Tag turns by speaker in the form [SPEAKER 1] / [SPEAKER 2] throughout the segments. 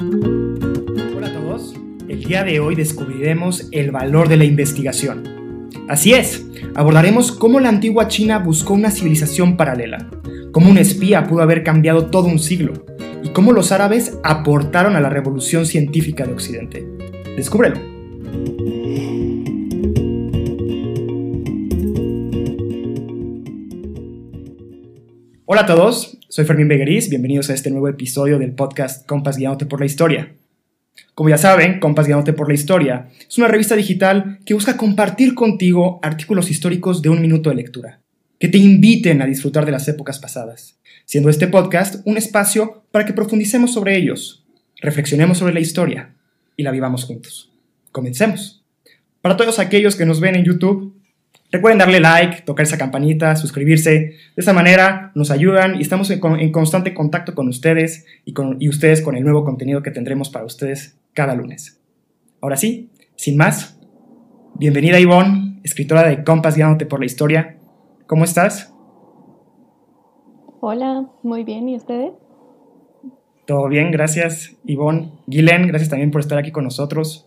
[SPEAKER 1] Hola a todos. El día de hoy descubriremos el valor de la investigación. Así es, abordaremos cómo la antigua China buscó una civilización paralela, cómo un espía pudo haber cambiado todo un siglo y cómo los árabes aportaron a la revolución científica de Occidente. Descúbrelo. Hola a todos, soy Fermín Begueriz, bienvenidos a este nuevo episodio del podcast Compas Guiándote por la Historia. Como ya saben, Compas Guiándote por la Historia es una revista digital que busca compartir contigo artículos históricos de un minuto de lectura, que te inviten a disfrutar de las épocas pasadas, siendo este podcast un espacio para que profundicemos sobre ellos, reflexionemos sobre la historia y la vivamos juntos. Comencemos. Para todos aquellos que nos ven en YouTube, Recuerden darle like, tocar esa campanita, suscribirse. De esta manera nos ayudan y estamos en, constante contacto con ustedes y, con, y ustedes con el nuevo contenido que tendremos para ustedes cada lunes. Ahora sí, sin más, bienvenida Ivonne, escritora de Compas Guiándote por la Historia. ¿Cómo estás?
[SPEAKER 2] Hola, muy bien. ¿Y ustedes?
[SPEAKER 1] Todo bien, gracias Ivonne. Guilén, gracias también por estar aquí con nosotros.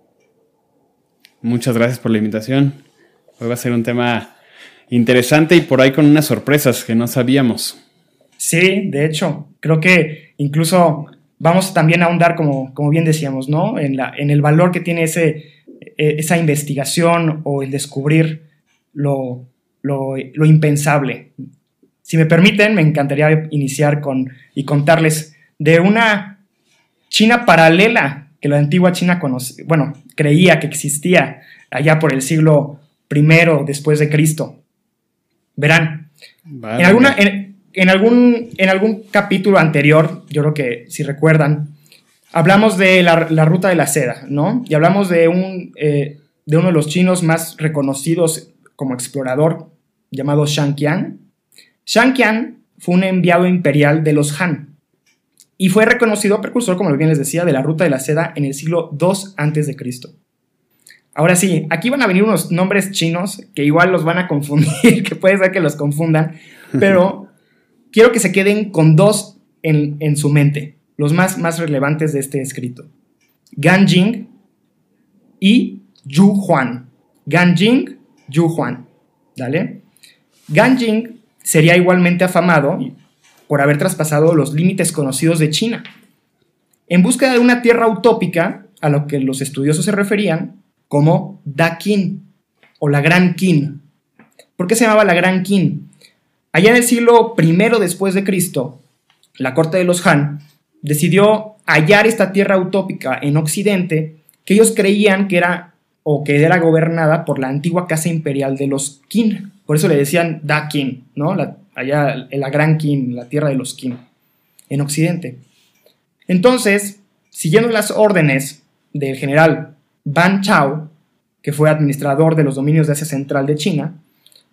[SPEAKER 3] Muchas gracias por la invitación. Hoy va a ser un tema interesante y por ahí con unas sorpresas que no sabíamos.
[SPEAKER 1] Sí, de hecho, creo que incluso vamos también a ahondar, como, como bien decíamos, ¿no? En, la, en el valor que tiene ese, e, esa investigación o el descubrir lo, lo, lo, impensable. Si me permiten, me encantaría iniciar con y contarles de una China paralela que la antigua China bueno, creía que existía allá por el siglo primero después de Cristo. Verán, en, alguna, en, algún, en algún capítulo anterior, yo creo que si recuerdan, hablamos de la, ruta de la seda, ¿no? Y hablamos de, un, eh, de uno de los chinos más reconocidos como explorador, llamado Shang Qian. Shang Qian fue un enviado imperial de los Han y fue reconocido precursor, como bien les decía, de la ruta de la seda en el siglo II a.C. Ahora sí, aquí van a venir unos nombres chinos que igual los van a confundir, que puede ser que los confundan, pero quiero que se queden con dos en, su mente, los más, más relevantes de este escrito. Gan Jing y Yu Huan. Gan Jing, Yu Huan. ¿Dale? Gan Jing sería igualmente afamado por haber traspasado los límites conocidos de China. En búsqueda de una tierra utópica, a lo que los estudiosos se referían, como Da Qin o la Gran Qin. ¿Por qué se llamaba la Gran Qin? Allá en el siglo I después de Cristo, la corte de los Han decidió hallar esta tierra utópica en Occidente que ellos creían que era o que era gobernada por la antigua casa imperial de los Qin. Por eso le decían Da Qin, ¿no? La, allá la Gran Qin, la tierra de los Qin, en Occidente. Entonces, siguiendo las órdenes del general Ban Chao, que fue administrador de los dominios de Asia Central de China,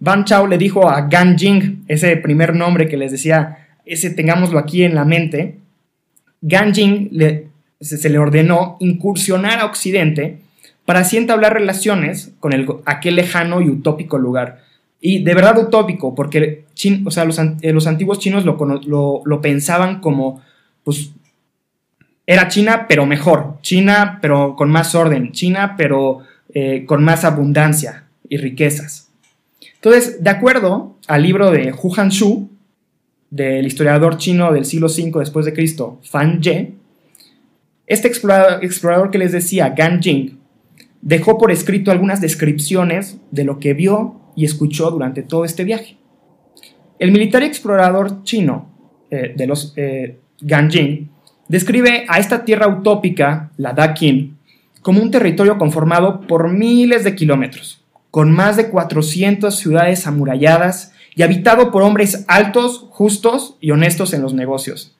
[SPEAKER 1] Ban Chao le dijo a Gan Jing, ese primer nombre que les decía, ese tengámoslo aquí en la mente, Gan Jing se, le ordenó incursionar a Occidente para así entablar relaciones con el, aquel lejano y utópico lugar. Y de verdad utópico, porque o sea, los, eh, antiguos chinos lo, lo, lo pensaban como pues, era China, pero mejor. China, pero con más orden. China, pero eh, con más abundancia y riquezas. Entonces, de acuerdo al libro de Hu Hanshu, del historiador chino del siglo V después de Cristo, Fan Ye, este explorador, explorador, que les decía, Gan Jing, dejó por escrito algunas descripciones de lo que vio y escuchó durante todo este viaje. El militar explorador chino eh, de los eh, Gan Jing describe a esta tierra utópica, la Dakin, como un territorio conformado por miles de kilómetros, con más de 400 ciudades amuralladas y habitado por hombres altos, justos y honestos en los negocios.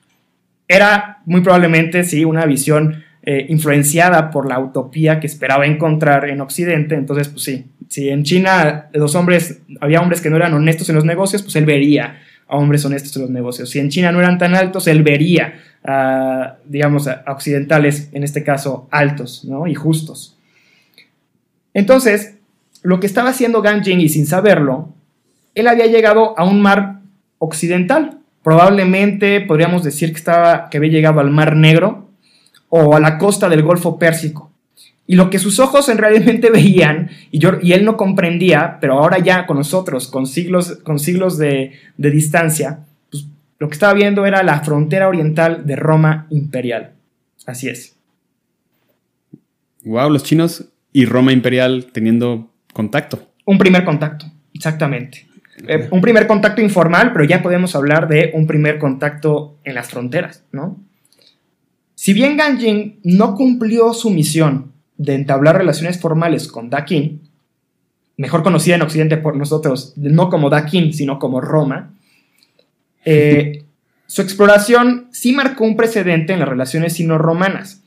[SPEAKER 1] Era muy probablemente, sí, una visión eh, influenciada por la utopía que esperaba encontrar en Occidente. Entonces, pues sí, si en China los hombres, había hombres que no eran honestos en los negocios, pues él vería a hombres honestos en los negocios. Si en China no eran tan altos, él vería a, digamos, a occidentales, en este caso, altos ¿no? y justos. Entonces, lo que estaba haciendo Gan Jing y sin saberlo, él había llegado a un mar occidental. Probablemente podríamos decir que, estaba, que había llegado al Mar Negro o a la costa del Golfo Pérsico. Y lo que sus ojos en realmente veían, y, yo, y él no comprendía, pero ahora ya con nosotros, con siglos, con siglos de, de distancia, pues lo que estaba viendo era la frontera oriental de Roma imperial. Así es.
[SPEAKER 3] Wow, los chinos y Roma imperial teniendo contacto.
[SPEAKER 1] Un primer contacto, exactamente. Eh, un primer contacto informal, pero ya podemos hablar de un primer contacto en las fronteras, ¿no? Si bien Ganjin no cumplió su misión de entablar relaciones formales con Dakin, mejor conocida en Occidente por nosotros, no como Dakin, sino como Roma, eh, su exploración sí marcó un precedente en las relaciones sino-romanas.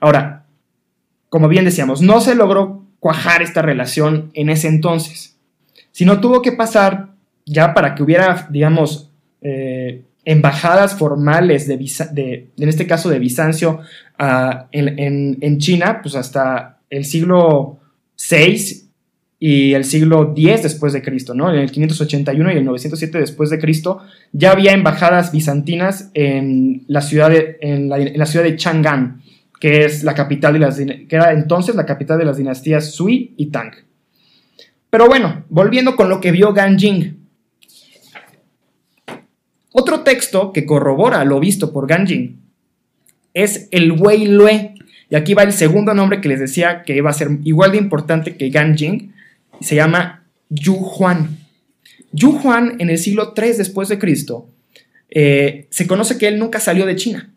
[SPEAKER 1] Ahora, como bien decíamos, no se logró cuajar esta relación en ese entonces, sino tuvo que pasar ya para que hubiera, digamos, eh, embajadas formales de, en este caso de Bizancio ah, en, China, pues hasta el siglo VI y el siglo X después de Cristo, ¿no? En el 581 y el 907 después de Cristo ya había embajadas bizantinas en la ciudad de, en la, ciudad de Chang'an, que es la capital de las que era entonces la capital de las dinastías Sui y Tang. Pero bueno, volviendo con lo que vio Ganjing, otro texto que corrobora lo visto por Ganjin es el Wei Lue. Y aquí va el segundo nombre que les decía que iba a ser igual de importante que Ganjin. Se llama Yu Huan. Yu Huan en el siglo III después de Cristo eh, se conoce que él nunca salió de China.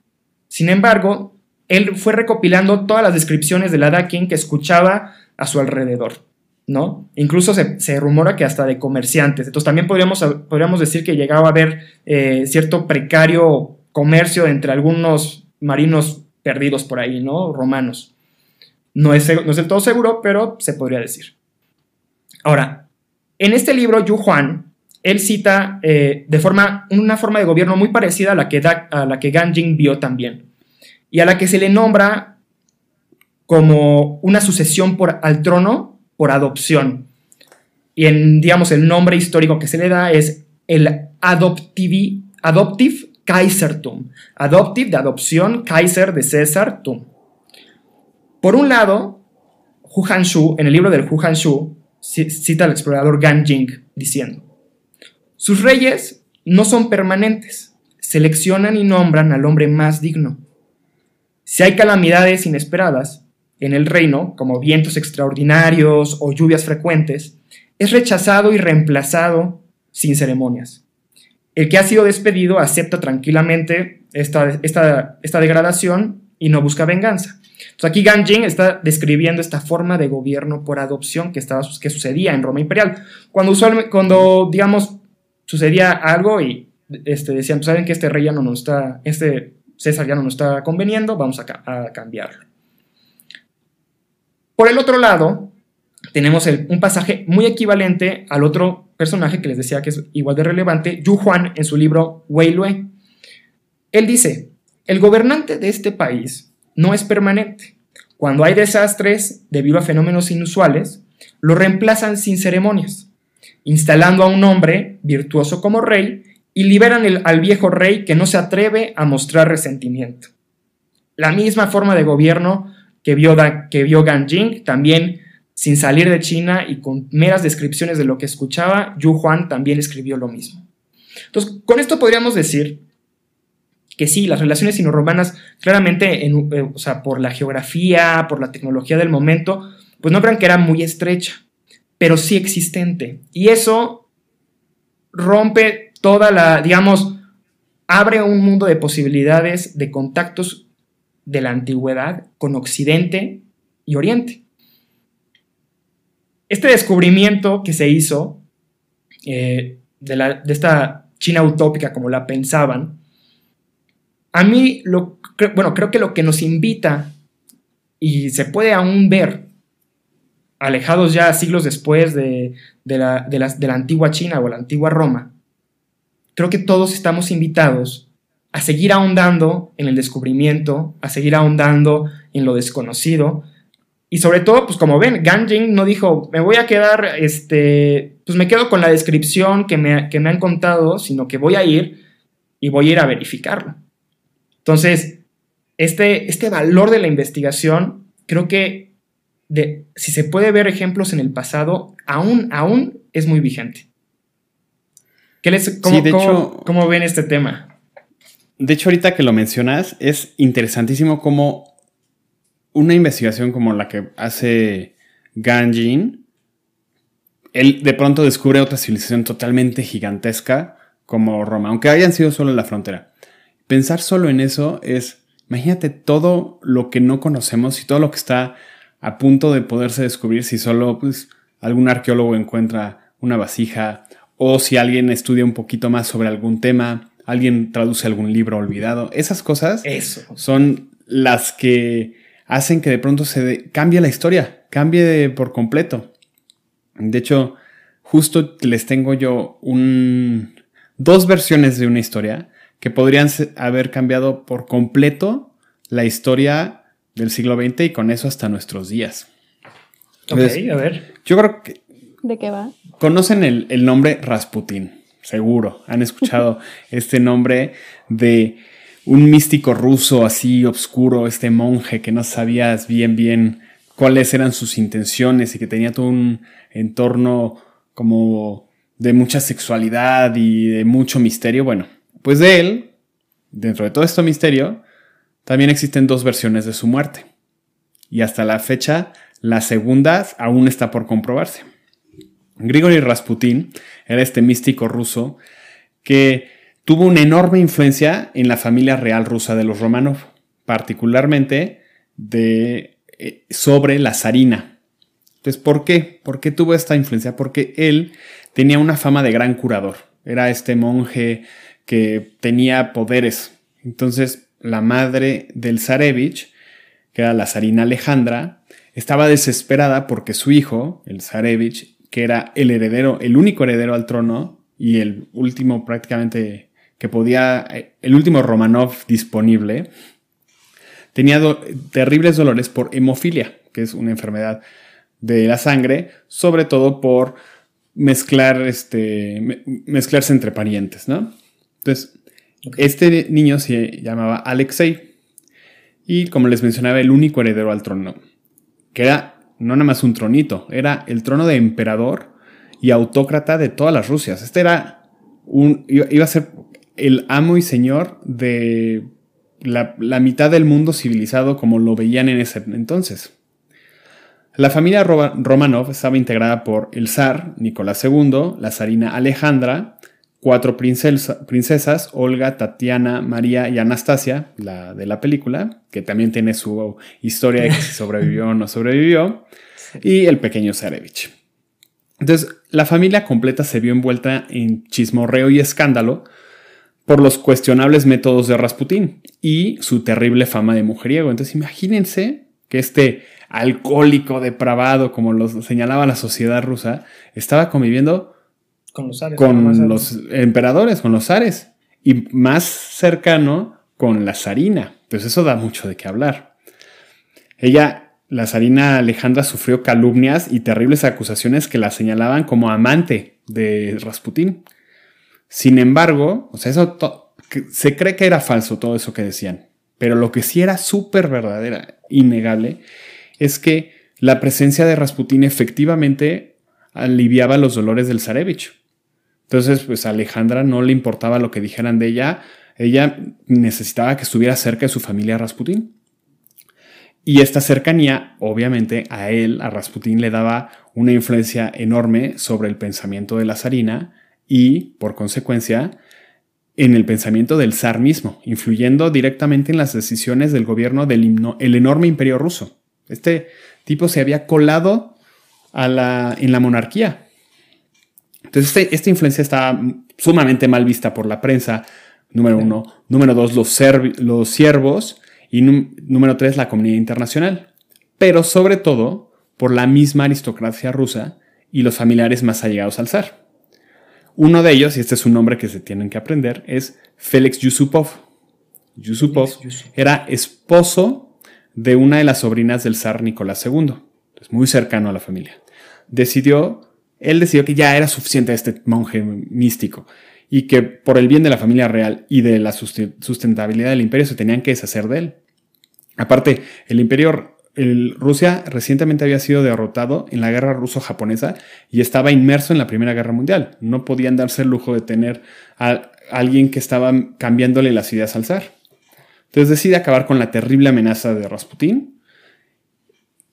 [SPEAKER 1] Sin embargo, él fue recopilando todas las descripciones de la Dakin que escuchaba a su alrededor. ¿No? Incluso se, rumora que hasta de comerciantes. Entonces también podríamos, podríamos decir que llegaba a haber eh, cierto precario comercio entre algunos marinos perdidos por ahí, ¿no? Romanos. No es, no del todo seguro, pero se podría decir. Ahora, en este libro, Yu Juan, él cita eh, de forma, una forma de gobierno muy parecida a la, que a la que Ganjing vio también, y a la que se le nombra como una sucesión por, al trono por adopción. Y en, digamos, el nombre histórico que se le da es el Adoptive, Adoptive Kaisertum. Adoptive de adopción, Kaiser de César, Tum. Por un lado, Hu Hanshu, en el libro del Hu Hanshu, cita al explorador Gan Jing diciendo: Sus reyes no son permanentes, seleccionan y nombran al hombre más digno. Si hay calamidades inesperadas, en el reino, como vientos extraordinarios o lluvias frecuentes, es rechazado y reemplazado sin ceremonias. El que ha sido despedido acepta tranquilamente esta, degradación y no busca venganza. Entonces aquí Ganjin está describiendo esta forma de gobierno por adopción que, estaba, que sucedía en Roma imperial. Cuando, usualmente, cuando digamos, sucedía algo y este, decían, pues, saben que este rey ya no nos está, este César ya no nos está conveniendo, vamos a, a cambiarlo. Por el otro lado, tenemos un pasaje muy equivalente al otro personaje que les decía que es igual de relevante, Yu Huan, en su libro Wei Lue. Él dice, el gobernante de este país no es permanente. Cuando hay desastres debido a fenómenos inusuales, lo reemplazan sin ceremonias, instalando a un hombre virtuoso como rey y liberan al viejo rey que no se atreve a mostrar resentimiento. La misma forma de gobierno que vio, que vio Ganjing, también sin salir de China y con meras descripciones de lo que escuchaba, Yu Huan también escribió lo mismo. Entonces, con esto podríamos decir que sí, las relaciones sino-romanas, claramente, en, eh, o sea, por la geografía, por la tecnología del momento, pues no crean que era muy estrecha, pero sí existente. Y eso rompe toda la, digamos, abre un mundo de posibilidades de contactos de la antigüedad con Occidente y Oriente. Este descubrimiento que se hizo eh, de, esta China utópica como la pensaban, a mí, lo, bueno, creo que lo que nos invita y se puede aún ver, alejados ya siglos después de, la, de la antigua China o la antigua Roma, creo que todos estamos invitados a seguir ahondando en el descubrimiento, a seguir ahondando en lo desconocido. Y sobre todo, pues como ven, Ganjin no dijo, me voy a quedar, este, pues me quedo con la descripción que me, que me han contado, sino que voy a ir y voy a ir a verificarlo. Entonces, este, este valor de la investigación, creo que de, si se puede ver ejemplos en el pasado, aún, aún es muy vigente. ¿Qué les, cómo, cómo, cómo ven este tema?
[SPEAKER 3] De hecho, ahorita que lo mencionas, es interesantísimo cómo una investigación como la que hace Ganjin, él de pronto descubre otra civilización totalmente gigantesca como Roma, aunque hayan sido solo en la frontera. Pensar solo en eso es, imagínate todo lo que no conocemos y todo lo que está a punto de poderse descubrir si solo pues, algún arqueólogo encuentra una vasija o si alguien estudia un poquito más sobre algún tema, alguien traduce algún libro olvidado. Esas cosas son las que hacen que de pronto se cambie la historia, cambie por completo. De hecho, justo les tengo yo un, dos versiones de una historia que podrían haber cambiado por completo la historia del siglo XX y con eso hasta nuestros días.
[SPEAKER 1] Ok, a ver.
[SPEAKER 3] Yo creo que...
[SPEAKER 2] ¿De qué va?
[SPEAKER 3] Conocen el, el nombre Rasputín, seguro. Han escuchado este nombre de un místico ruso así oscuro, este monje que no sabías bien bien cuáles eran sus intenciones y que tenía todo un entorno como de mucha sexualidad y de mucho misterio. Bueno, pues de él, dentro de todo este misterio, también existen dos versiones de su muerte. Y hasta la fecha, la segunda aún está por comprobarse. Grigori Rasputin era este místico ruso que tuvo una enorme influencia en la familia real rusa de los Romanov, particularmente de, eh, sobre la zarina. Entonces, ¿por qué? ¿Por qué tuvo esta influencia? Porque él tenía una fama de gran curador. Era este monje que tenía poderes. Entonces, la madre del Zarevich, que era la zarina Alejandra, estaba desesperada porque su hijo, el Zarevich, que era el heredero, el único heredero al trono y el último prácticamente que podía, el último Romanov disponible, tenía terribles dolores por hemofilia, que es una enfermedad de la sangre, sobre todo por mezclar, este, mezclarse entre parientes, ¿no? Entonces, este niño se llamaba Alexei y, como les mencionaba, el único heredero al trono, que era no nada más un tronito, era el trono de emperador y autócrata de todas las Rusias. Este era un, iba a ser el amo y señor de la, mitad del mundo civilizado como lo veían en ese entonces. La familia Romanov estaba integrada por el zar Nicolás II, la zarina Alejandra, cuatro princesas, Olga, Tatiana, María y Anastasia, la de la película, que también tiene su historia de si sobrevivió o no sobrevivió, y el pequeño Zarevich. Entonces, la familia completa se vio envuelta en chismorreo y escándalo por los cuestionables métodos de Rasputín y su terrible fama de mujeriego. Entonces imagínense que este alcohólico depravado, como lo señalaba la sociedad rusa, estaba conviviendo
[SPEAKER 1] con los,
[SPEAKER 3] con los emperadores, con los zares, y más cercano con la zarina. Pues eso da mucho de qué hablar. Ella, la zarina Alejandra, sufrió calumnias y terribles acusaciones que la señalaban como amante de Rasputín. Sin embargo, o sea, eso se cree que era falso todo eso que decían, pero lo que sí era súper verdadera, innegable, es que la presencia de Rasputín efectivamente aliviaba los dolores del Zarevich. Entonces, pues a Alejandra no le importaba lo que dijeran de ella, ella necesitaba que estuviera cerca de su familia Rasputín. Y esta cercanía, obviamente, a él, a Rasputín, le daba una influencia enorme sobre el pensamiento de la zarina y, por consecuencia, en el pensamiento del zar mismo, influyendo directamente en las decisiones del gobierno del el enorme imperio ruso. Este tipo se había colado en la monarquía. Entonces, este, esta influencia estaba sumamente mal vista por la prensa, número uno. Número dos, los, los siervos. Y número tres, la comunidad internacional. Pero sobre todo por la misma aristocracia rusa y los familiares más allegados al zar. Uno de ellos, y este es un nombre que se tienen que aprender, es Félix Yusupov. Yusupov era esposo de una de las sobrinas del zar Nicolás II, muy cercano a la familia. Decidió, él decidió que ya era suficiente este monje místico y que por el bien de la familia real y de la sustentabilidad del imperio se tenían que deshacer de él. Aparte, el imperio Rusia recientemente había sido derrotado en la guerra ruso-japonesa y estaba inmerso en la Primera Guerra Mundial. No podían darse el lujo de tener a alguien que estaba cambiándole las ideas al zar. Entonces decide acabar con la terrible amenaza de Rasputín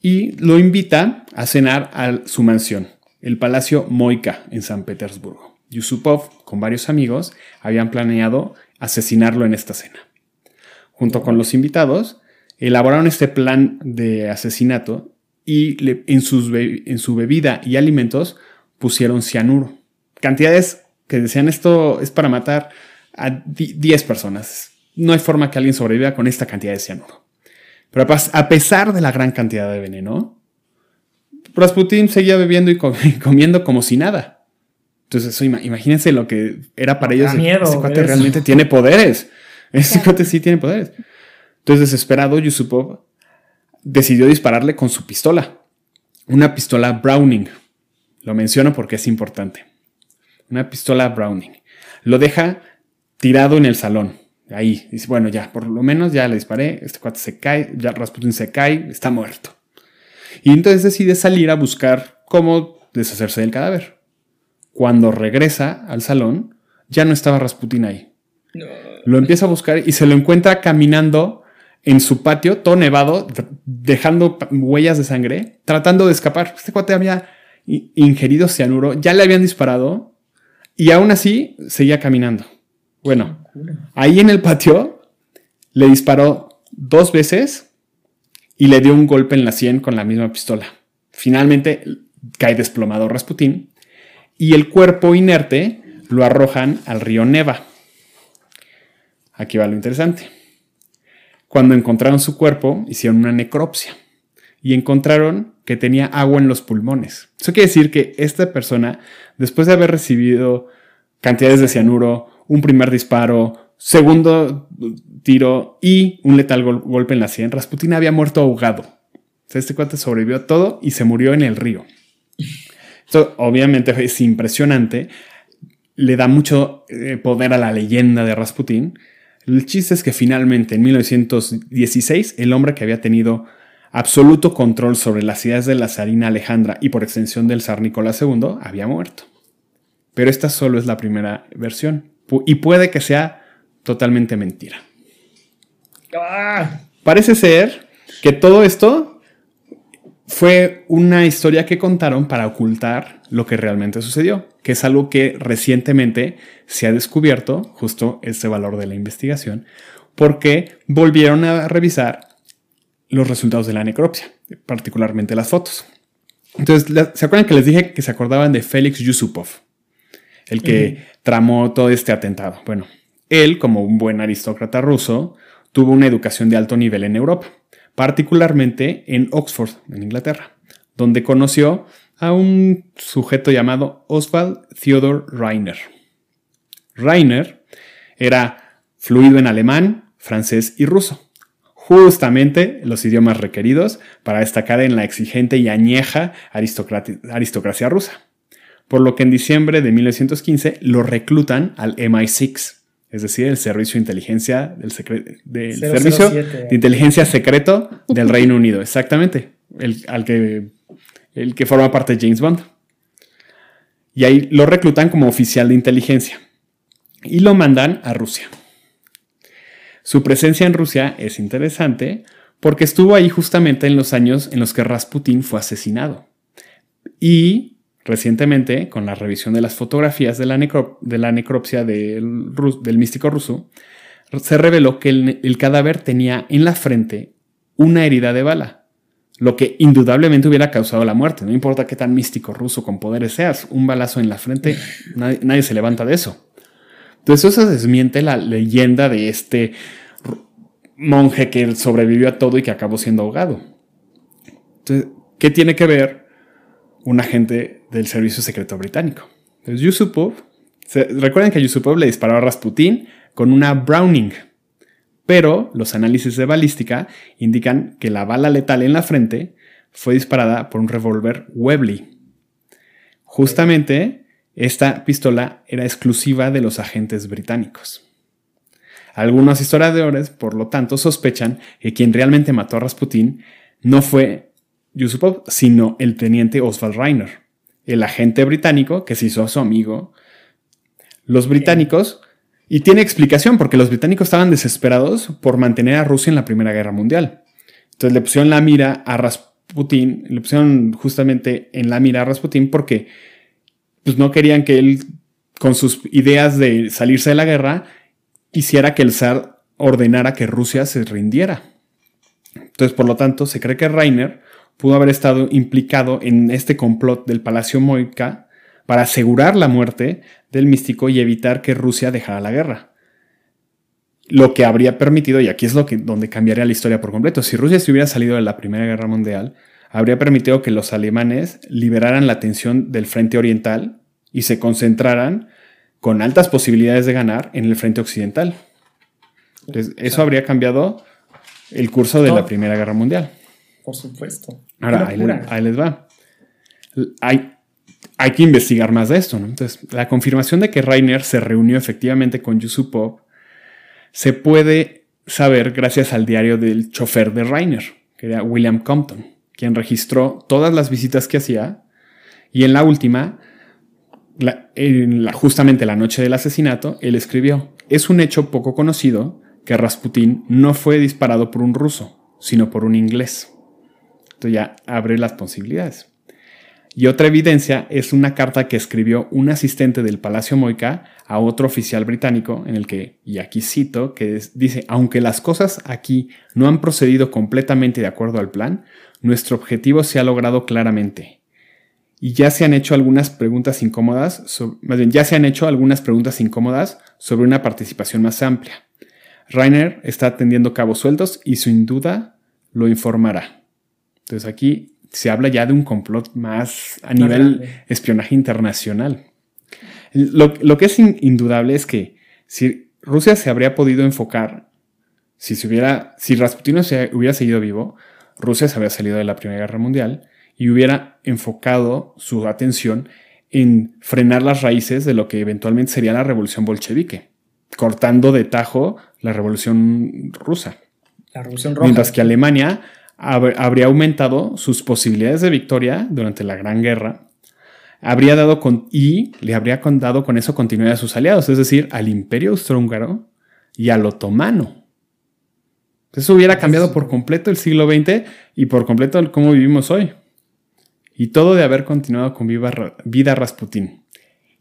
[SPEAKER 3] y lo invita a cenar a su mansión, el Palacio Moika en San Petersburgo. Yusupov, con varios amigos, habían planeado asesinarlo en esta cena. Junto con los invitados, elaboraron este plan de asesinato y en, su bebida y alimentos pusieron cianuro. Cantidades que decían esto es para matar a 10 personas. No hay forma que alguien sobreviva con esta cantidad de cianuro. Pero a pesar de la gran cantidad de veneno, Rasputin seguía bebiendo y comiendo como si nada. Entonces, imagínense lo que era para ellos. ese cuate realmente tiene poderes. Ese cuate sí tiene poderes. Entonces, desesperado, Yusupov decidió dispararle con su pistola. Una pistola Browning. Lo menciono porque es importante. Una pistola Browning. Lo deja tirado en el salón. Ahí. Dice, bueno, ya, por lo menos ya le disparé. Este cuate se cae. Ya Rasputin se cae. Está muerto. Y entonces decide salir a buscar cómo deshacerse del cadáver. Cuando regresa al salón, ya no estaba Rasputin ahí. Lo empieza a buscar y se lo encuentra caminando en su patio, todo nevado, dejando huellas de sangre, tratando de escapar. Este cuate había ingerido cianuro, ya le habían disparado y aún así seguía caminando. Bueno, ahí en el patio le disparó dos veces y le dio un golpe en la sien con la misma pistola. Finalmente cae desplomado Rasputín y el cuerpo inerte lo arrojan al río Neva. Aquí va lo interesante. Cuando encontraron su cuerpo, hicieron una necropsia y encontraron que tenía agua en los pulmones. Eso quiere decir que esta persona, después de haber recibido cantidades de cianuro, un primer disparo, segundo tiro y un letal golpe en la sien, Rasputin había muerto ahogado. este cuate sobrevivió a todo y se murió en el río. Esto obviamente es impresionante, le da mucho eh, poder a la leyenda de Rasputin el chiste es que finalmente en 1916 el hombre que había tenido absoluto control sobre las ideas de la zarina Alejandra y por extensión del zar Nicolás II había muerto. Pero esta solo es la primera versión y puede que sea totalmente mentira. Ah. Parece ser que todo esto fue una historia que contaron para ocultar lo que realmente sucedió, que es algo que recientemente se ha descubierto, justo ese valor de la investigación, porque volvieron a revisar los resultados de la necropsia, particularmente las fotos. Entonces, ¿se acuerdan que les dije que se acordaban de Félix Yusupov, el que tramó todo este atentado? Bueno, él, como un buen aristócrata ruso, tuvo una educación de alto nivel en Europa particularmente en Oxford, en Inglaterra, donde conoció a un sujeto llamado Oswald Theodor Reiner. Reiner era fluido en alemán, francés y ruso, justamente los idiomas requeridos para destacar en la exigente y añeja aristocracia rusa, por lo que en diciembre de 1915 lo reclutan al MI6, es decir, el servicio de inteligencia del, servicio de inteligencia secreto del Reino Unido, exactamente, el, al que, el que forma parte de James Bond. Y ahí lo reclutan como oficial de inteligencia y lo mandan a Rusia. Su presencia en Rusia es interesante porque estuvo ahí justamente en los años en los que Rasputin fue asesinado. Y Recientemente, con la revisión de las fotografías de la, de la necropsia del, del, místico ruso, se reveló que el, cadáver tenía en la frente una herida de bala, lo que indudablemente hubiera causado la muerte. No importa qué tan místico ruso con poderes seas, un balazo en la frente, nadie, nadie se levanta de eso. Entonces eso desmiente la leyenda de este monje que sobrevivió a todo y que acabó siendo ahogado. Entonces, ¿qué tiene que ver un agente del servicio secreto británico. Yusupov, recuerden que Yusupov le disparó a Rasputin con una Browning, pero los análisis de balística indican que la bala letal en la frente fue disparada por un revólver Webley. Justamente esta pistola era exclusiva de los agentes británicos. Algunos historiadores, por lo tanto, sospechan que quien realmente mató a Rasputin no fue Yusupov, sino el teniente Oswald Reiner, el agente británico que se hizo su amigo. Los británicos, y tiene explicación porque los británicos estaban desesperados por mantener a Rusia en la Primera Guerra Mundial. Entonces le pusieron la mira a Rasputin, le pusieron justamente en la mira a Rasputin porque pues, no querían que él, con sus ideas de salirse de la guerra, hiciera que el zar ordenara que Rusia se rindiera. Entonces, por lo tanto, se cree que Reiner pudo haber estado implicado en este complot del Palacio Moika para asegurar la muerte del místico y evitar que Rusia dejara la guerra. Lo que habría permitido, y aquí es lo que, donde cambiaría la historia por completo, si Rusia se hubiera salido de la Primera Guerra Mundial, habría permitido que los alemanes liberaran la tensión del frente oriental y se concentraran con altas posibilidades de ganar en el frente occidental. eso habría cambiado el curso de la Primera Guerra Mundial.
[SPEAKER 1] Por supuesto.
[SPEAKER 3] Ahora, ahí, les va. Hay, hay que investigar más de esto, ¿no? Entonces, la confirmación de que Rainer se reunió efectivamente con Yusupov se puede saber gracias al diario del chofer de Rainer, que era William Compton, quien registró todas las visitas que hacía y en la última, en la, justamente la noche del asesinato, él escribió, es un hecho poco conocido que Rasputin no fue disparado por un ruso, sino por un inglés. Ya abre las posibilidades. Y otra evidencia es una carta que escribió un asistente del Palacio Moica a otro oficial británico en el que, y aquí cito, que dice, aunque las cosas aquí no han procedido completamente de acuerdo al plan, nuestro objetivo se ha logrado claramente. Y ya se han hecho algunas preguntas incómodas, más bien, ya se han hecho algunas preguntas incómodas sobre una participación más amplia. Rainer está atendiendo cabos sueltos y sin duda lo informará. Entonces aquí se habla ya de un complot más a nivel espionaje internacional. Lo, que es indudable es que si Rusia se habría podido enfocar, si, se hubiera, si Rasputin se hubiera seguido vivo, Rusia se habría salido de la Primera Guerra Mundial y hubiera enfocado su atención en frenar las raíces de lo que eventualmente sería la revolución bolchevique, cortando de tajo la revolución rusa.
[SPEAKER 1] La revolución roja.
[SPEAKER 3] Mientras que Alemania habría aumentado sus posibilidades de victoria durante la Gran Guerra, habría dado con, y le habría dado con eso continuidad a sus aliados, es decir, al Imperio Austrohúngaro y al Otomano. Eso hubiera cambiado por completo el siglo XX y por completo cómo vivimos hoy. Y todo de haber continuado con viva vida Rasputín.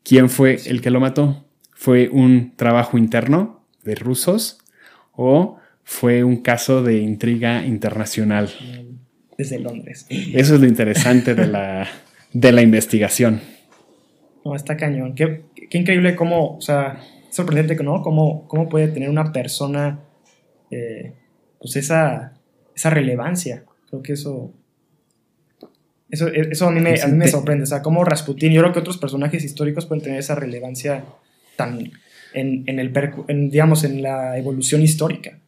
[SPEAKER 3] ¿Quién fue el que lo mató? ¿Fue un trabajo interno de rusos o fue un caso de intriga internacional.
[SPEAKER 1] Desde Londres.
[SPEAKER 3] Eso es lo interesante de la, de la investigación.
[SPEAKER 1] No, está cañón. Qué, increíble cómo, o sea, sorprendente, ¿no? Cómo, cómo puede tener una persona, eh, pues esa, esa relevancia. Creo que eso, eso, eso a, mí me, a mí me sorprende. O sea, cómo Rasputin, yo creo que otros personajes históricos pueden tener esa relevancia tan en, en el, en, digamos, en la evolución histórica.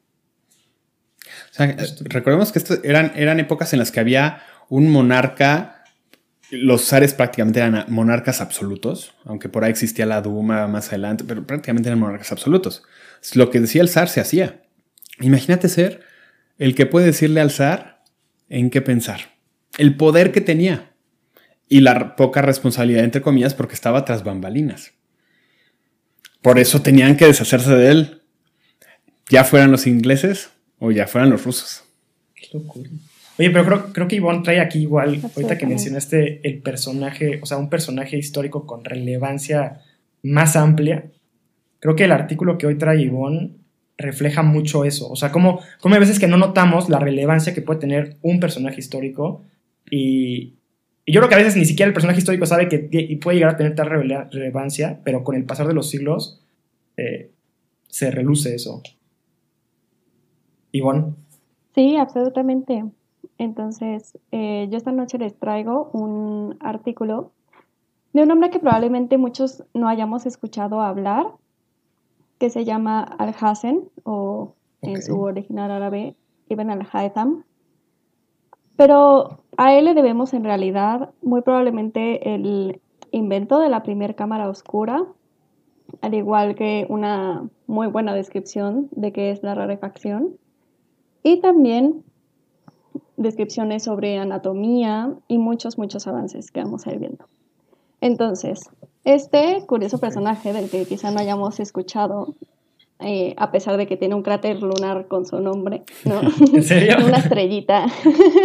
[SPEAKER 3] O sea, recordemos que eran, eran épocas en las que había un monarca, los zares prácticamente eran monarcas absolutos, aunque por ahí existía la Duma más adelante, pero prácticamente eran monarcas absolutos. Lo que decía el zar se hacía. Imagínate ser el que puede decirle al zar en qué pensar, el poder que tenía y la poca responsabilidad, entre comillas, porque estaba tras bambalinas. Por eso tenían que deshacerse de él. Ya fueran los ingleses o ya fueran los rusos.
[SPEAKER 1] Qué locura. Oye, pero creo, creo que Ivonne trae aquí igual, ahorita que mencionaste el personaje, o sea, un personaje histórico con relevancia más amplia. Creo que el artículo que hoy trae Ivonne refleja mucho eso. O sea, como, como hay veces que no notamos la relevancia que puede tener un personaje histórico y, yo creo que a veces ni siquiera el personaje histórico sabe que puede llegar a tener tal relevancia, pero con el pasar de los siglos eh, se reluce eso. Ivonne.
[SPEAKER 2] Sí, absolutamente. Entonces, eh, yo esta noche les traigo un artículo de un hombre que probablemente muchos no hayamos escuchado hablar, que se llama Al-Hassan, o en su original árabe, Ibn al-Haytham. Pero a él le debemos en realidad muy probablemente el invento de la primera cámara oscura, al igual que una muy buena descripción de qué es la rarefacción y también descripciones sobre anatomía y muchos, muchos avances que vamos a ir viendo. Entonces, este curioso personaje del que quizá no hayamos escuchado, eh, a pesar de que tiene un cráter lunar con su nombre, ¿no?
[SPEAKER 1] ¿En serio?
[SPEAKER 2] Una estrellita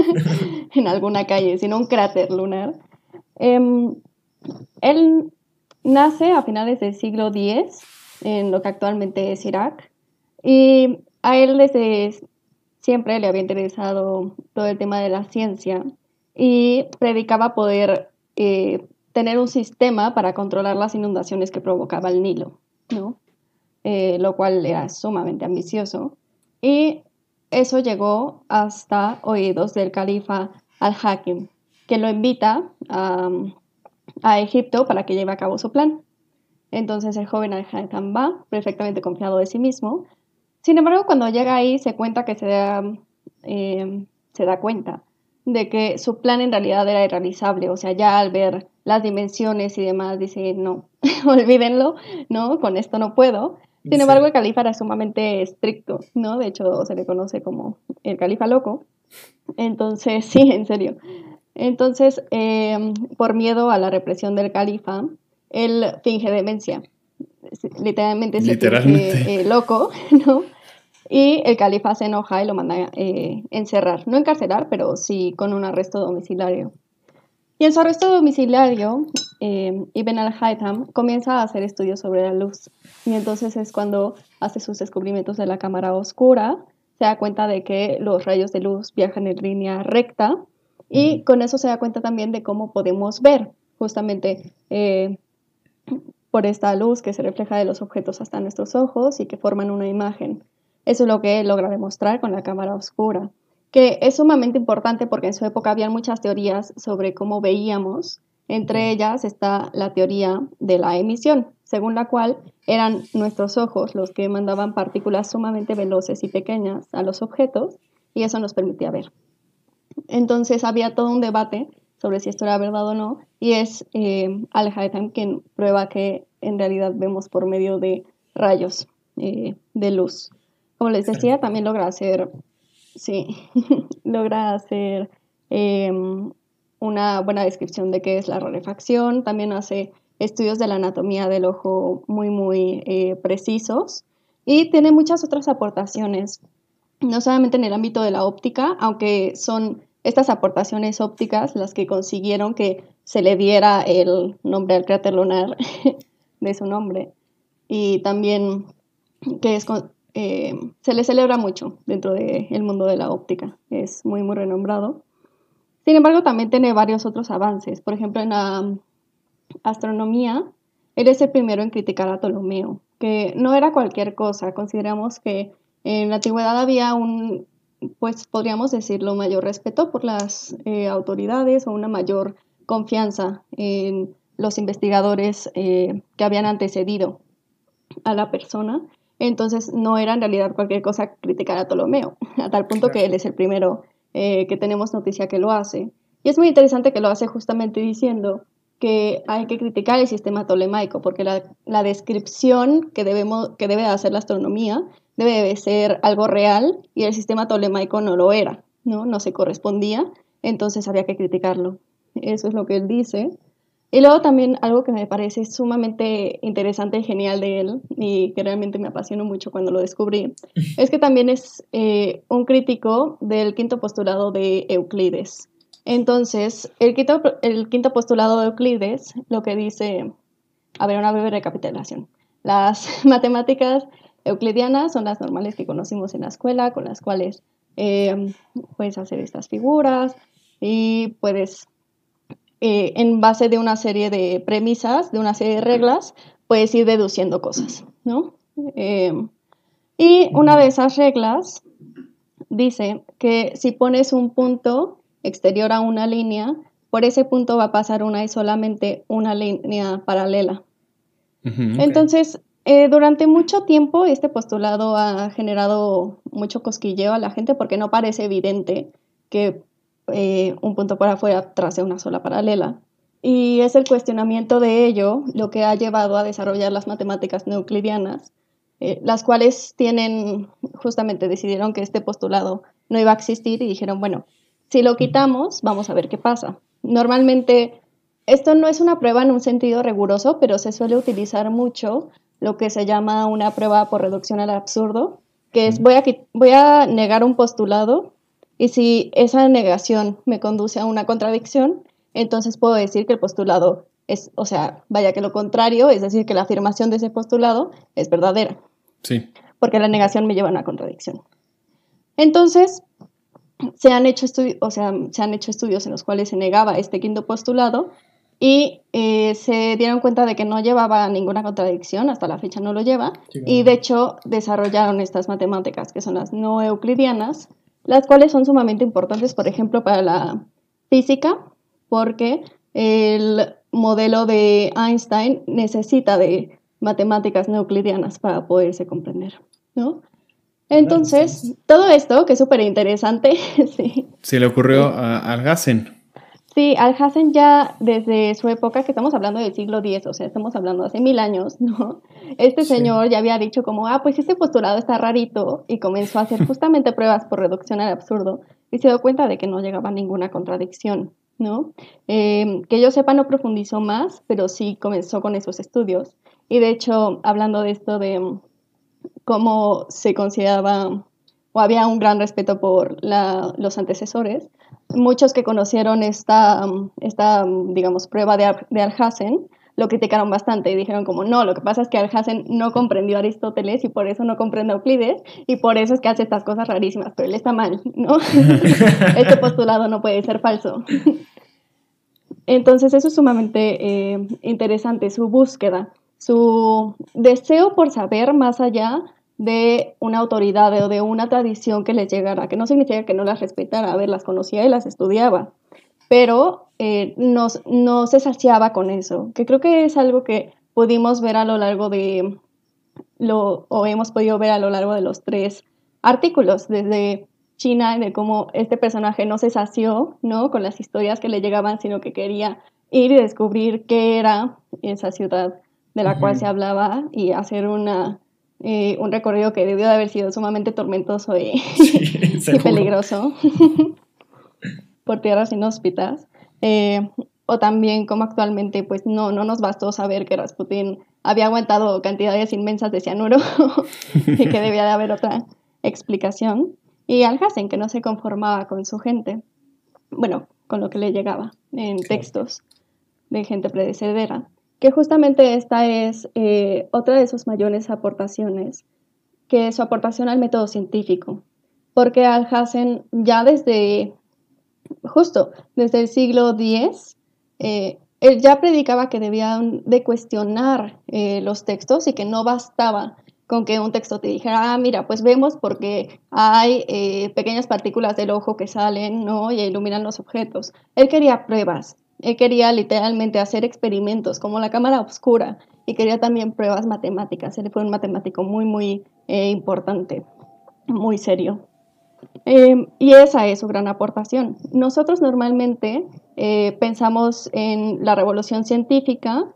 [SPEAKER 2] en alguna calle, sino un cráter lunar. Em, él nace a finales del siglo X en lo que actualmente es Irak y a él desde siempre le había interesado todo el tema de la ciencia y predicaba poder eh, tener un sistema para controlar las inundaciones que provocaba el Nilo, ¿no? Eh, lo cual era sumamente ambicioso. Y eso llegó hasta oídos del califa al-Hakim, que lo invita a, a, Egipto para que lleve a cabo su plan. Entonces el joven al-Hakim va, perfectamente confiado de sí mismo. Sin embargo, cuando llega ahí se cuenta que se da, eh, se da cuenta de que su plan en realidad era irrealizable. O sea, ya al ver las dimensiones y demás, dice, no, olvídenlo, no, con esto no puedo. Sin embargo, el califa era sumamente estricto, ¿no? De hecho, se le conoce como el califa loco. Entonces, sí, en serio. Entonces, em, por miedo a la represión del califa, él finge demencia. Literalmente se finge eh, loco, ¿no? Y el califa se enoja y lo manda eh, encerrar, no encarcelar, pero sí con un arresto domiciliario. Y en su arresto domiciliario, eh, Ibn al-Haytham comienza a hacer estudios sobre la luz. Y entonces es cuando hace sus descubrimientos de la cámara oscura, se da cuenta de que los rayos de luz viajan en línea recta y con eso se da cuenta también de cómo podemos ver justamente eh, por esta luz que se refleja de los objetos hasta nuestros ojos y que forman una imagen. Eso es lo que logra demostrar con la cámara oscura, que es sumamente importante porque en su época había muchas teorías sobre cómo veíamos. Entre ellas está la teoría de la emisión, según la cual eran nuestros ojos los que mandaban partículas sumamente veloces y pequeñas a los objetos y eso nos permitía ver. Entonces había todo un debate sobre si esto era verdad o no y es eh, Al-Haytham quien prueba que en realidad vemos por medio de rayos eh, de luz. Como les decía, también logra hacer, sí, logra hacer em, una buena descripción de qué es la rarefacción, también hace estudios de la anatomía del ojo muy, muy eh, precisos. Y tiene muchas otras aportaciones, no solamente en el ámbito de la óptica, aunque son estas aportaciones ópticas las que consiguieron que se le diera el nombre al cráter lunar de su nombre. Y también que es eh, se le celebra mucho dentro del mundo de la óptica. Es muy, muy renombrado. Sin embargo, también tiene varios otros avances. Por ejemplo, en la astronomía, él es el primero en criticar a Ptolomeo, que no era cualquier cosa. Consideramos que en la antigüedad había un, pues podríamos decirlo, mayor respeto por las eh, autoridades o una mayor confianza en los investigadores eh, que habían antecedido a la persona. Entonces no era en realidad cualquier cosa criticar a Ptolomeo, a tal punto que él es el primero eh, que tenemos noticia que lo hace. Y es muy interesante que lo hace justamente diciendo que hay que criticar el sistema tolemaico, porque la, descripción que, debemos, que debe hacer la astronomía debe ser algo real y el sistema tolemaico no lo era, ¿no? no se correspondía, entonces había que criticarlo. Eso es lo que él dice. Y luego también algo que me parece sumamente interesante y genial de él, y que realmente me apasionó mucho cuando lo descubrí, es que también es eh, un crítico del quinto postulado de Euclides. Entonces, el quinto, el quinto postulado de Euclides lo que dice, a ver, una breve recapitulación. Las matemáticas euclidianas son las normales que conocimos en la escuela, con las cuales eh, puedes hacer estas figuras y puedes eh, en base de una serie de premisas, de una serie de reglas, puedes ir deduciendo cosas, ¿no? Eh, y una de esas reglas dice que si pones un punto exterior a una línea, por ese punto va a pasar una y solamente una línea paralela. Entonces, eh, durante mucho tiempo este postulado ha generado mucho cosquilleo a la gente porque no parece evidente que eh, un punto por afuera tras una sola paralela. Y es el cuestionamiento de ello lo que ha llevado a desarrollar las matemáticas euclidianas, eh, las cuales tienen, justamente decidieron que este postulado no iba a existir y dijeron, bueno, si lo quitamos, vamos a ver qué pasa. Normalmente, esto no es una prueba en un sentido riguroso, pero se suele utilizar mucho lo que se llama una prueba por reducción al absurdo, que es voy a, voy a negar un postulado y si esa negación me conduce a una contradicción, entonces puedo decir que el postulado es, o sea, vaya que lo contrario, es decir, que la afirmación de ese postulado es verdadera.
[SPEAKER 3] Sí.
[SPEAKER 2] Porque la negación me lleva a una contradicción. Entonces, se han hecho, o sea, se han hecho estudios en los cuales se negaba este quinto postulado y eh, se dieron cuenta de que no llevaba ninguna contradicción, hasta la fecha no lo lleva, y de hecho desarrollaron estas matemáticas que son las no euclidianas, las cuales son sumamente importantes, por ejemplo, para la física, porque el modelo de Einstein necesita de matemáticas no euclidianas para poderse comprender, ¿no? Entonces, todo esto, que es súper interesante, sí.
[SPEAKER 3] Se le ocurrió a Alhazen.
[SPEAKER 2] Sí, Alhazen ya desde su época, que estamos hablando del siglo X, o sea, estamos hablando hace mil años, ¿no? Este señor ya había dicho como, ah, pues este postulado está rarito, y comenzó a hacer justamente pruebas por reducción al absurdo, y se dio cuenta de que no llegaba ninguna contradicción, ¿no? Eh, que yo sepa, no profundizó más, pero sí comenzó con esos estudios. Y de hecho, hablando de esto de cómo se consideraba o había un gran respeto por los antecesores. Muchos que conocieron esta, esta digamos, prueba de, de Alhazen lo criticaron bastante y dijeron como, no, lo que pasa es que Alhazen no comprendió a Aristóteles y por eso no comprende a Euclides y por eso es que hace estas cosas rarísimas, pero él está mal, ¿no? este postulado no puede ser falso. Entonces eso es sumamente eh, interesante, su búsqueda, su deseo por saber más allá de una autoridad o de una tradición que les llegara, que no significa que no las respetara, a ver, las conocía y las estudiaba, pero eh, no, se saciaba con eso, que creo que es algo que pudimos ver a lo largo de, lo, o hemos podido ver a lo largo de los tres artículos, desde China, de cómo este personaje no se sació, ¿no? Con las historias que le llegaban, sino que quería ir y descubrir qué era esa ciudad de la cual se hablaba y hacer una eh, un recorrido que debió de haber sido sumamente tormentoso y, peligroso por tierras inhóspitas. Eh, o también como actualmente pues no, no nos bastó saber que Rasputin había aguantado cantidades inmensas de cianuro y que debía de haber otra explicación. Y Alhazen, que no se conformaba con su gente, bueno, con lo que le llegaba en textos de gente predecedera que justamente esta es eh, otra de sus mayores aportaciones, que es su aportación al método científico, porque Alhazen ya desde, justo desde el siglo X, eh, él ya predicaba que debían de cuestionar eh, los textos y que no bastaba con que un texto te dijera, ah, mira, pues vemos porque hay pequeñas partículas del ojo que salen ¿no? y iluminan los objetos. Él quería pruebas, él quería literalmente hacer experimentos como la cámara oscura y quería también pruebas matemáticas. Él fue un matemático muy, muy eh, importante, muy serio. Em, y esa es su gran aportación. Nosotros normalmente eh, pensamos en la revolución científica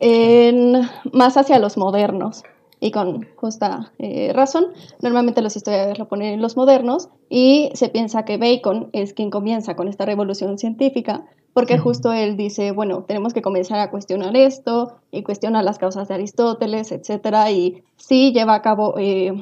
[SPEAKER 2] en, más hacia los modernos y con justa eh, razón. Normalmente los historiadores lo ponen en los modernos y se piensa que Bacon es quien comienza con esta revolución científica porque justo él dice, bueno, tenemos que comenzar a cuestionar esto y cuestionar las causas de Aristóteles, etcétera, y sí lleva a cabo eh,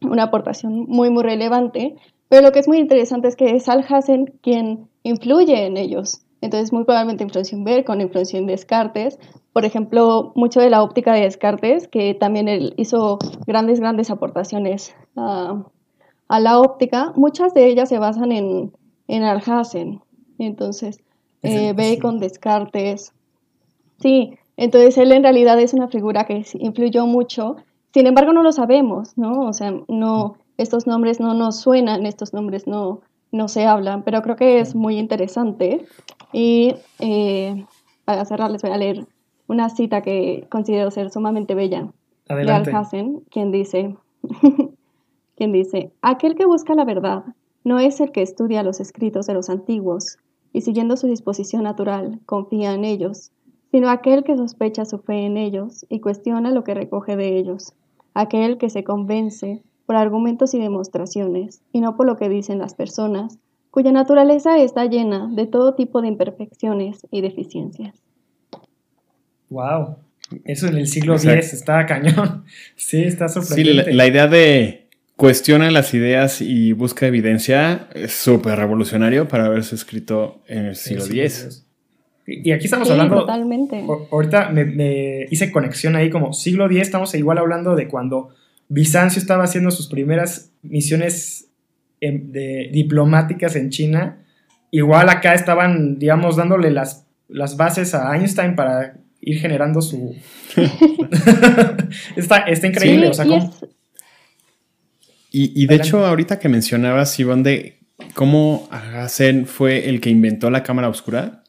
[SPEAKER 2] una aportación muy, muy relevante, pero lo que es muy interesante es que es Alhazen quien influye en ellos. Entonces, muy probablemente influenció en Bacon, influenció en Descartes, por ejemplo, mucho de la óptica de Descartes, que también él hizo grandes, grandes aportaciones a, la óptica, muchas de ellas se basan en, en Alhazen. Entonces, eh, Bacon, Descartes. Sí, entonces él en realidad es una figura que influyó mucho, sin embargo no lo sabemos, ¿no? O sea, no, estos nombres no nos suenan, estos nombres no, no se hablan, pero creo que es muy interesante. Y eh, para cerrar les voy a leer una cita que considero ser sumamente bella
[SPEAKER 1] Adelante.
[SPEAKER 2] de Alhazen, quien dice, quien dice, aquel que busca la verdad no es el que estudia los escritos de los antiguos y siguiendo su disposición natural confía en ellos, sino aquel que sospecha su fe en ellos y cuestiona lo que recoge de ellos. aquel que se convence por argumentos y demostraciones, y no por lo que dicen las personas, cuya naturaleza está llena de todo tipo de imperfecciones y deficiencias.
[SPEAKER 1] Wow, eso en el siglo X está cañón. Sí, está sorprendente.
[SPEAKER 3] Sí, la, idea de cuestiona las ideas y busca evidencia es súper revolucionario para haberse escrito en el siglo X.
[SPEAKER 1] Y aquí estamos hablando. Totalmente. Ahorita me, hice conexión ahí como siglo X, estamos igual hablando de cuando Bizancio estaba haciendo sus primeras misiones de, diplomáticas en China. Igual acá estaban, digamos, dándole las, las bases a Einstein para ir generando su. está, increíble.
[SPEAKER 3] Y, de hecho, ahorita que mencionabas, Ivonne, de cómo Hassan fue el que inventó la cámara oscura,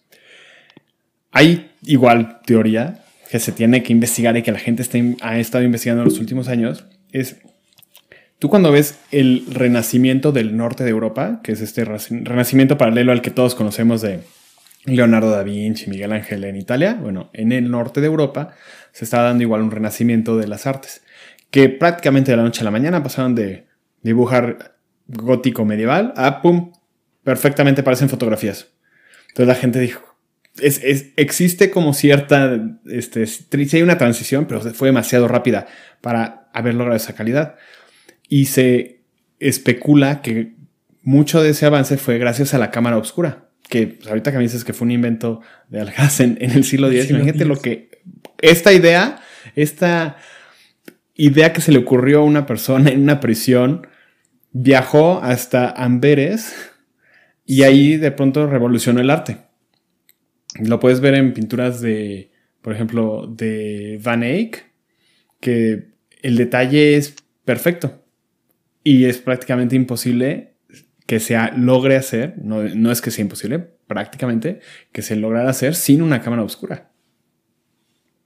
[SPEAKER 3] hay igual teoría que se tiene que investigar y que la gente ha estado investigando en los últimos años. Es, tú cuando ves el renacimiento del norte de Europa, que es este renacimiento paralelo al que todos conocemos de Leonardo da Vinci, Miguel Ángel en Italia, bueno, en el norte de Europa se está dando igual un renacimiento de las artes, que prácticamente de la noche a la mañana pasaron de dibujar gótico medieval a, ¡pum!, perfectamente parecen fotografías. Entonces la gente dijo, es, existe como cierta, este, sí hay una transición, pero fue demasiado rápida para haber logrado esa calidad. Y se especula que mucho de ese avance fue gracias a la cámara oscura, que pues, ahorita que me dices que fue un invento de Alhazen en, el siglo X, imagínate lo que, esta idea, esta idea que se le ocurrió a una persona en una prisión, viajó hasta Amberes y ahí de pronto revolucionó el arte. Lo puedes ver en pinturas de, por ejemplo, de Van Eyck, que el detalle es perfecto y es prácticamente imposible que se logre hacer, no, no, es que sea imposible, prácticamente, que se lograra hacer sin una cámara oscura.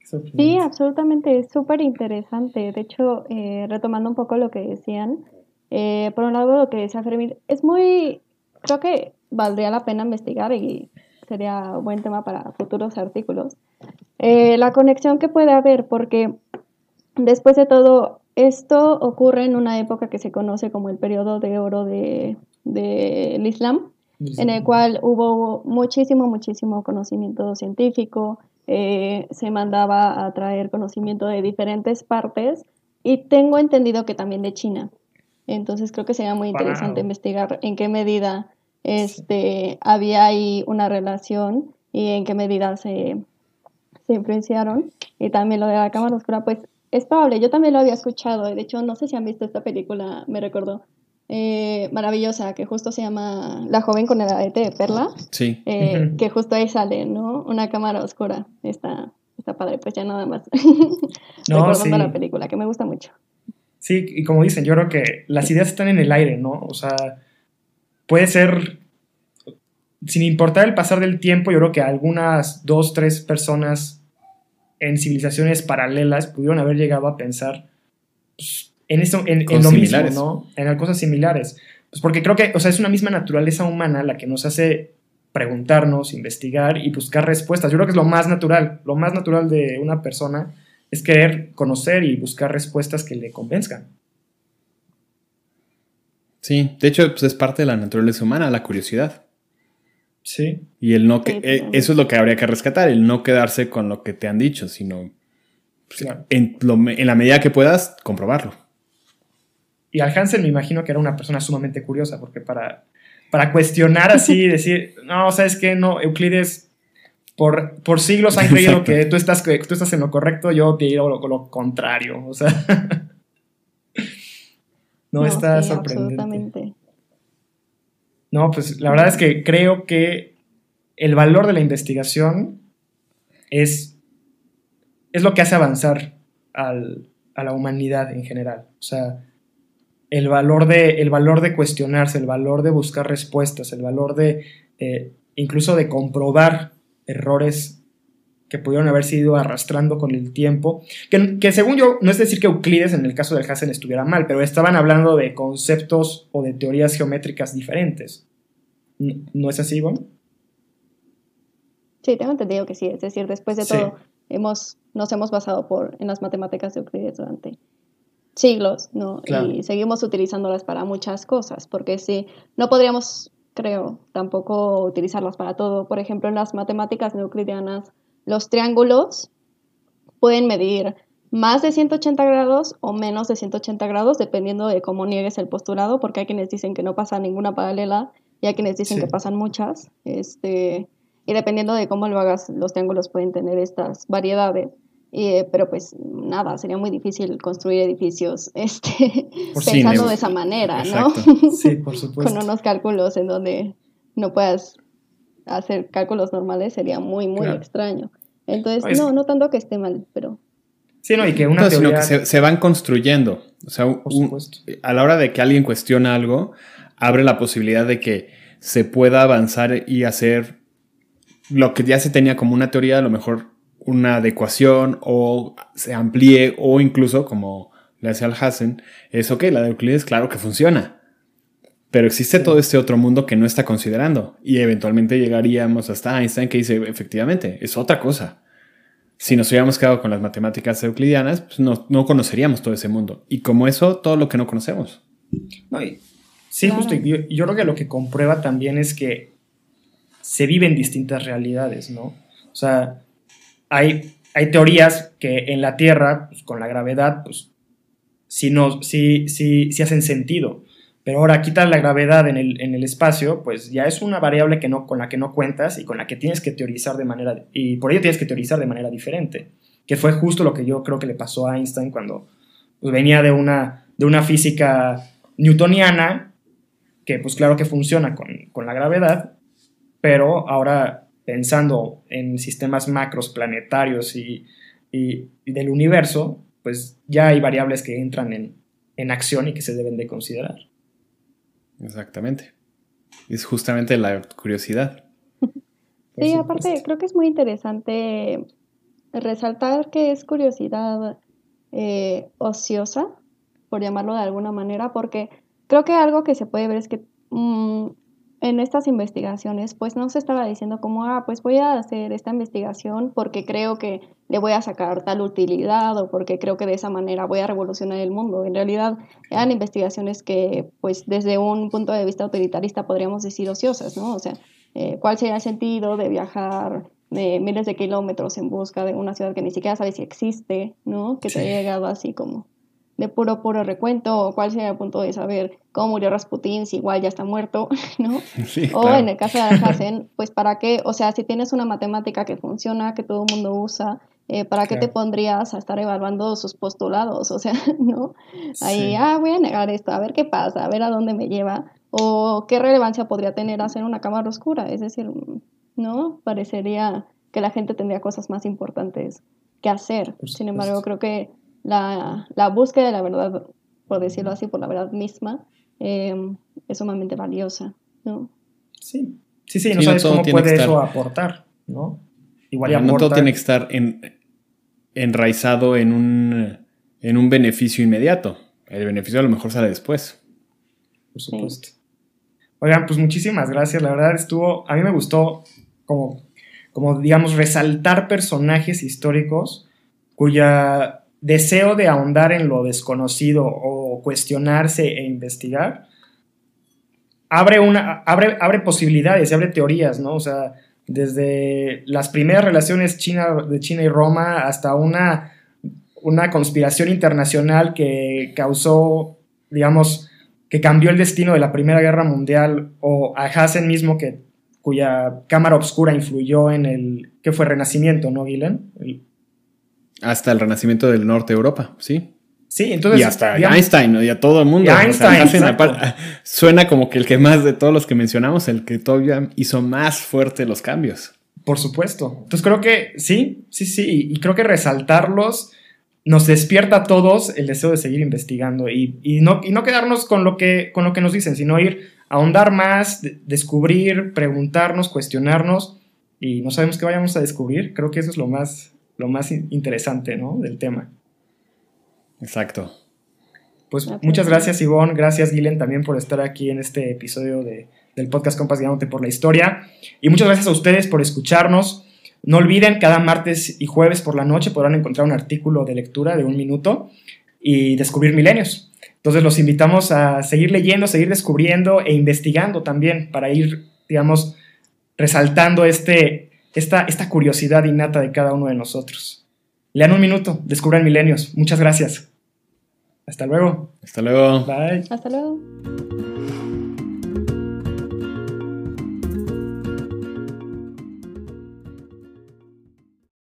[SPEAKER 2] Sí, absolutamente, es súper interesante. De hecho, eh, retomando un poco lo que decían, eh, por un lado lo que decía Fermín, es muy, creo que valdría la pena investigar y sería buen tema para futuros artículos. Eh, la conexión que puede haber, porque después de todo, esto ocurre en una época que se conoce como el periodo de oro del de, Islam, en el cual hubo muchísimo, muchísimo conocimiento científico, eh, se mandaba a traer conocimiento de diferentes partes y tengo entendido que también de China. Entonces creo que sería muy interesante investigar en qué medida este, había ahí una relación y en qué medida se, se influenciaron. Y también lo de la cámara oscura, pues es probable, yo también lo había escuchado, de hecho no sé si han visto esta película, me recordó, eh, maravillosa, que justo se llama La joven con el arete de perla,
[SPEAKER 3] sí.
[SPEAKER 2] Eh, que justo ahí sale, ¿no? Una cámara oscura, está, está padre, pues ya nada más, no, recordando la película, que me gusta mucho.
[SPEAKER 1] Sí, y como dicen, yo creo que las ideas están en el aire, ¿no? O sea, puede ser, sin importar el pasar del tiempo, yo creo que algunas dos, tres personas en civilizaciones paralelas pudieron haber llegado a pensar pues, en, esto, en, lo mismo, ¿no? En cosas similares. Pues porque creo que, o sea, es una misma naturaleza humana la que nos hace preguntarnos, investigar y buscar respuestas. Yo creo que es lo más natural. Lo más natural de una persona es querer conocer y buscar respuestas que le convenzcan.
[SPEAKER 3] Sí, de hecho, pues es parte de la naturaleza humana, la curiosidad.
[SPEAKER 1] Sí.
[SPEAKER 3] Y el no que, eh, eso es lo que habría que rescatar, el no quedarse con lo que te han dicho, sino pues, en, la medida que puedas comprobarlo.
[SPEAKER 1] Y al Hansen me imagino que era una persona sumamente curiosa, porque para, para cuestionar así, decir, no, ¿sabes qué? No, Euclides por, por siglos han creído que tú estás, que tú estás en lo correcto, yo te digo lo, lo contrario. O sea. No, está sorprendente. No, pues la verdad es que creo que el valor de la investigación es, es lo que hace avanzar a la humanidad en general. O sea, el valor, de, el valor de cuestionarse, el valor de buscar respuestas, el valor de eh, incluso de comprobar errores que pudieron haberse ido arrastrando con el tiempo. Que, según yo, no es decir que Euclides en el caso del Hassen estuviera mal, pero estaban hablando de conceptos o de teorías geométricas diferentes. ¿No, es así, Ivonne?
[SPEAKER 2] Sí, tengo entendido que sí. Es decir, después de todo, hemos, nos hemos basado por, en las matemáticas de Euclides durante siglos, ¿no? Y seguimos utilizándolas para muchas cosas, porque si no podríamos, creo, tampoco utilizarlas para todo. Por ejemplo, en las matemáticas euclidianas, los triángulos pueden medir más de 180 grados o menos de 180 grados, dependiendo de cómo niegues el postulado, porque hay quienes dicen que no pasa ninguna paralela y hay quienes dicen que pasan muchas. Este, y dependiendo de cómo lo hagas, los triángulos pueden tener estas variedades. Eh, pero pues nada, sería muy difícil construir edificios este, pensando de esa manera, ¿no?
[SPEAKER 1] Sí, por supuesto.
[SPEAKER 2] Con unos cálculos en donde no puedas hacer cálculos normales sería muy, muy extraño. Entonces, pues no, no tanto que esté mal, pero...
[SPEAKER 1] Sí, no, y que una teoría...
[SPEAKER 3] Sino que se, van construyendo. O sea, a la hora de que alguien cuestiona algo, abre la posibilidad de que se pueda avanzar y hacer lo que ya se tenía como una teoría, a lo mejor una adecuación o se amplíe o incluso, como le hace al Hassen, es ok, la de Euclides claro que funciona. Pero existe todo este otro mundo que no está considerando y eventualmente llegaríamos hasta Einstein que dice, efectivamente, es otra cosa. Si nos hubiéramos quedado con las matemáticas euclidianas, pues no, no conoceríamos todo ese mundo. Y como eso, todo lo que no conocemos.
[SPEAKER 1] sí, justo. Y yo creo que lo que comprueba también es que se viven distintas realidades, ¿no? O sea, hay, teorías que en la Tierra, pues, con la gravedad, pues sí, no, sí, sí, sí hacen sentido. Pero ahora quitar la gravedad en el, en el, espacio, pues ya es una variable que no, con la que no cuentas y con la que tienes que teorizar de manera, y por ello tienes que teorizar de manera diferente, que fue justo lo que yo creo que le pasó a Einstein cuando pues, venía de una, de una física newtoniana, que pues claro que funciona con, con la gravedad, pero ahora pensando en sistemas macros planetarios y, del universo, pues ya hay variables que entran en, acción y que se deben de considerar.
[SPEAKER 3] Exactamente. Es justamente la curiosidad.
[SPEAKER 2] Sí, aparte creo que es muy interesante resaltar que es curiosidad eh, ociosa, por llamarlo de alguna manera, porque creo que algo que se puede ver es que mm, en estas investigaciones, pues no se estaba diciendo como, ah, pues voy a hacer esta investigación porque creo que le voy a sacar tal utilidad o porque creo que de esa manera voy a revolucionar el mundo. En realidad eran investigaciones que, pues desde un punto de vista utilitarista podríamos decir ociosas, ¿no? O sea, eh, ¿cuál sería el sentido de viajar de miles de kilómetros en busca de una ciudad que ni siquiera sabes si existe, ¿no? Que te ha llegado así como de puro, puro recuento, o cuál sería el punto de saber cómo murió Rasputín, si igual ya está muerto, ¿no? o en el caso de Alhazen, pues para qué, o sea, si tienes una matemática que funciona, que todo el mundo usa, eh, ¿para qué te pondrías a estar evaluando sus postulados? O sea, ¿no? Ahí, ah, voy a negar esto, a ver qué pasa, a ver a dónde me lleva, o qué relevancia podría tener hacer una cámara oscura, es decir, ¿no? Parecería que la gente tendría cosas más importantes que hacer. Sin embargo, creo que la, búsqueda de la verdad, por decirlo así, por la verdad misma, em, es sumamente valiosa, ¿no?
[SPEAKER 1] Sí, sí, sí, no sabes cómo puede eso aportar, ¿no?
[SPEAKER 3] Igual No todo tiene que estar enraizado en un, en un beneficio inmediato. El beneficio a lo mejor sale después.
[SPEAKER 1] Por supuesto. Oigan, pues muchísimas gracias. La verdad estuvo, a mí me gustó como, como digamos, resaltar personajes históricos cuya deseo de ahondar en lo desconocido o cuestionarse e investigar, abre, una, abre, abre posibilidades, abre teorías, ¿no? O sea, desde las primeras relaciones China, de China y Roma hasta una, una conspiración internacional que causó, digamos, que cambió el destino de la Primera Guerra Mundial, o a Hassen mismo, que, cuya cámara oscura influyó en el, que fue Renacimiento, ¿no, Guilen?
[SPEAKER 3] Hasta el renacimiento del norte de Europa, sí.
[SPEAKER 1] Sí, entonces.
[SPEAKER 3] Y hasta Einstein, y a todo el mundo.
[SPEAKER 1] Einstein,
[SPEAKER 3] suena como que el que más de todos los que mencionamos, el que todavía hizo más fuerte los cambios.
[SPEAKER 1] Por supuesto. Entonces creo que sí, sí, sí. Y creo que resaltarlos nos despierta a todos el deseo de seguir investigando y, no, y no quedarnos con lo, que, con lo que nos dicen, sino ir a ahondar más, descubrir, preguntarnos, cuestionarnos y no sabemos qué vayamos a descubrir. Creo que eso es lo más, lo más interesante, ¿no? Del tema.
[SPEAKER 3] Exacto.
[SPEAKER 1] Pues muchas gracias, Ivonne. Gracias, Gilen, también por estar aquí en este episodio del podcast Compas Guiándote por la Historia. Y muchas gracias a ustedes por escucharnos. No olviden, cada martes y jueves por la noche podrán encontrar un artículo de lectura de un minuto y descubrir milenios. Entonces los invitamos a seguir leyendo, seguir descubriendo e investigando también para ir, digamos, resaltando este, esta, esta curiosidad innata de cada uno de nosotros. Lean un minuto, descubran milenios. Muchas gracias. Hasta luego.
[SPEAKER 3] Hasta luego.
[SPEAKER 1] Bye.
[SPEAKER 2] Hasta luego.